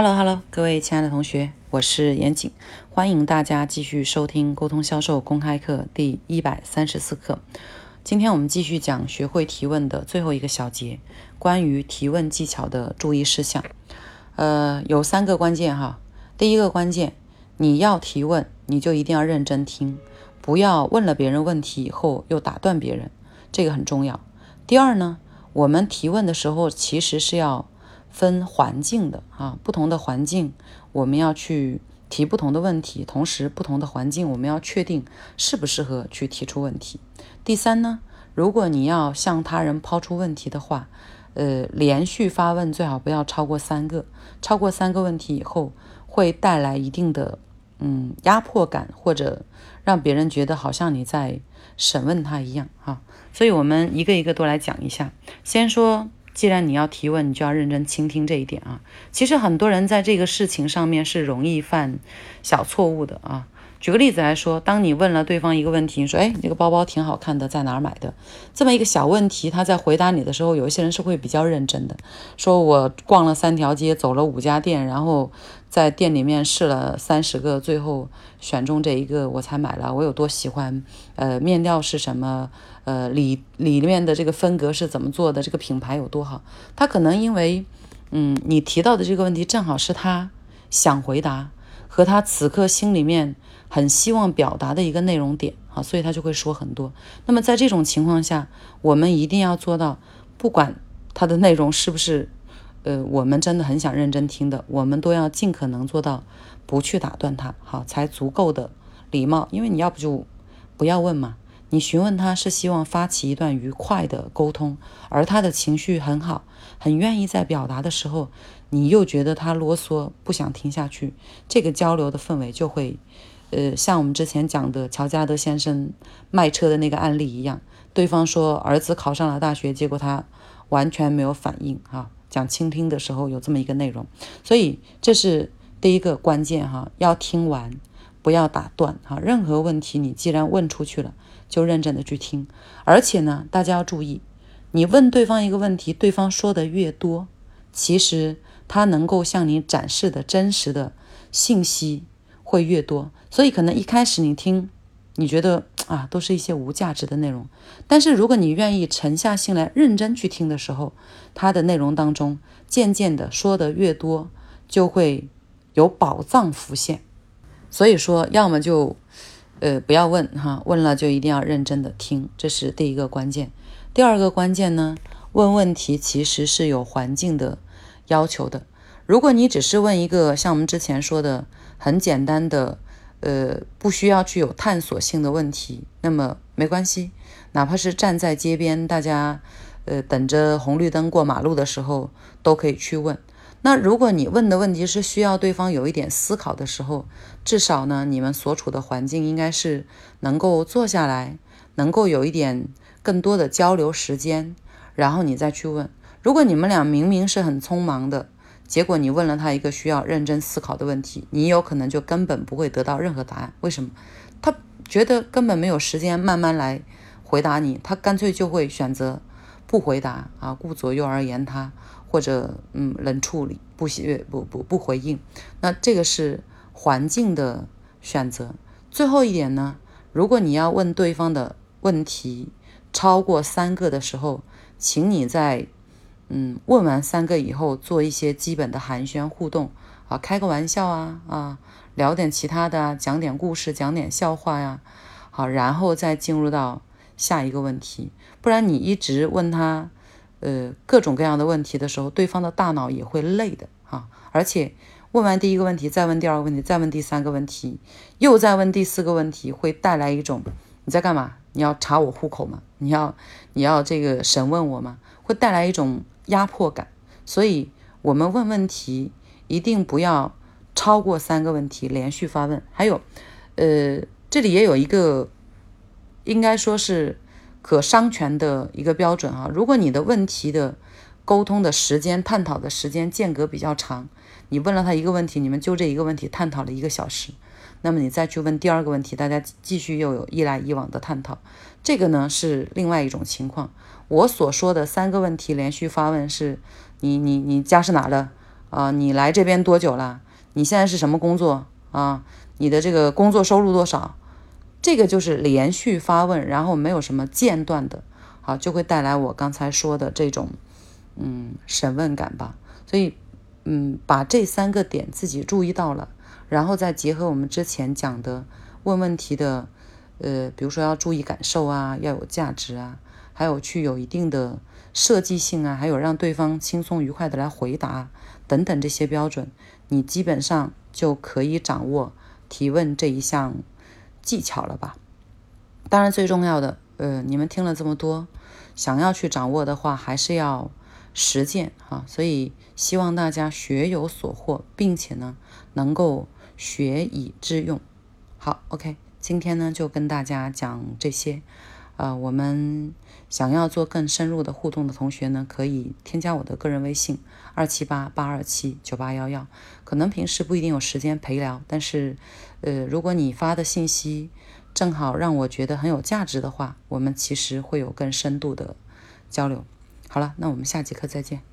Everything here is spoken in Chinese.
Hello Hello，各位亲爱的同学，我是严谨，欢迎大家继续收听沟通销售公开课第一百三十四课。今天我们继续讲学会提问的最后一个小节，关于提问技巧的注意事项。呃，有三个关键哈。第一个关键，你要提问，你就一定要认真听，不要问了别人问题以后又打断别人，这个很重要。第二呢，我们提问的时候其实是要。分环境的啊，不同的环境，我们要去提不同的问题，同时不同的环境，我们要确定适不适合去提出问题。第三呢，如果你要向他人抛出问题的话，呃，连续发问最好不要超过三个，超过三个问题以后会带来一定的嗯压迫感，或者让别人觉得好像你在审问他一样哈。所以我们一个一个都来讲一下，先说。既然你要提问，你就要认真倾听这一点啊。其实很多人在这个事情上面是容易犯小错误的啊。举个例子来说，当你问了对方一个问题，你说：“哎，这个包包挺好看的，在哪儿买的？”这么一个小问题，他在回答你的时候，有一些人是会比较认真的，说我逛了三条街，走了五家店，然后在店里面试了三十个，最后选中这一个我才买了。我有多喜欢？呃，面料是什么？呃，里里面的这个分格是怎么做的？这个品牌有多好？他可能因为，嗯，你提到的这个问题正好是他想回答和他此刻心里面。很希望表达的一个内容点啊，所以他就会说很多。那么在这种情况下，我们一定要做到，不管他的内容是不是，呃，我们真的很想认真听的，我们都要尽可能做到不去打断他，好，才足够的礼貌。因为你要不就不要问嘛。你询问他是希望发起一段愉快的沟通，而他的情绪很好，很愿意在表达的时候，你又觉得他啰嗦，不想听下去，这个交流的氛围就会。呃，像我们之前讲的乔加德先生卖车的那个案例一样，对方说儿子考上了大学，结果他完全没有反应哈。讲倾听的时候有这么一个内容，所以这是第一个关键哈，要听完，不要打断哈。任何问题你既然问出去了，就认真的去听。而且呢，大家要注意，你问对方一个问题，对方说的越多，其实他能够向你展示的真实的信息。会越多，所以可能一开始你听，你觉得啊都是一些无价值的内容，但是如果你愿意沉下心来认真去听的时候，他的内容当中渐渐的说的越多，就会有宝藏浮现。所以说，要么就呃不要问哈，问了就一定要认真的听，这是第一个关键。第二个关键呢，问问题其实是有环境的要求的。如果你只是问一个像我们之前说的很简单的，呃，不需要具有探索性的问题，那么没关系，哪怕是站在街边，大家呃等着红绿灯过马路的时候，都可以去问。那如果你问的问题是需要对方有一点思考的时候，至少呢，你们所处的环境应该是能够坐下来，能够有一点更多的交流时间，然后你再去问。如果你们俩明明是很匆忙的。结果你问了他一个需要认真思考的问题，你有可能就根本不会得到任何答案。为什么？他觉得根本没有时间慢慢来回答你，他干脆就会选择不回答啊，顾左右而言他，或者嗯冷处理，不喜不不不回应。那这个是环境的选择。最后一点呢，如果你要问对方的问题超过三个的时候，请你在。嗯，问完三个以后，做一些基本的寒暄互动啊，开个玩笑啊啊，聊点其他的，讲点故事，讲点笑话呀，好，然后再进入到下一个问题。不然你一直问他，呃，各种各样的问题的时候，对方的大脑也会累的啊。而且问完第一个问题，再问第二个问题，再问第三个问题，又再问第四个问题，会带来一种你在干嘛？你要查我户口吗？你要你要这个审问我吗？会带来一种。压迫感，所以我们问问题一定不要超过三个问题连续发问。还有，呃，这里也有一个应该说是可商权的一个标准啊。如果你的问题的沟通的时间、探讨的时间间隔比较长，你问了他一个问题，你们就这一个问题探讨了一个小时，那么你再去问第二个问题，大家继续又有一来一往的探讨，这个呢是另外一种情况。我所说的三个问题连续发问，是你你你家是哪的啊，你来这边多久了？你现在是什么工作啊？你的这个工作收入多少？这个就是连续发问，然后没有什么间断的，好，就会带来我刚才说的这种嗯审问感吧。所以，嗯，把这三个点自己注意到了，然后再结合我们之前讲的问问题的，呃，比如说要注意感受啊，要有价值啊，还有去有一定的设计性啊，还有让对方轻松愉快的来回答等等这些标准，你基本上就可以掌握提问这一项。技巧了吧？当然，最重要的，呃，你们听了这么多，想要去掌握的话，还是要实践啊。所以希望大家学有所获，并且呢，能够学以致用。好，OK，今天呢就跟大家讲这些。呃，我们想要做更深入的互动的同学呢，可以添加我的个人微信二七八八二七九八幺幺。可能平时不一定有时间陪聊，但是，呃，如果你发的信息正好让我觉得很有价值的话，我们其实会有更深度的交流。好了，那我们下节课再见。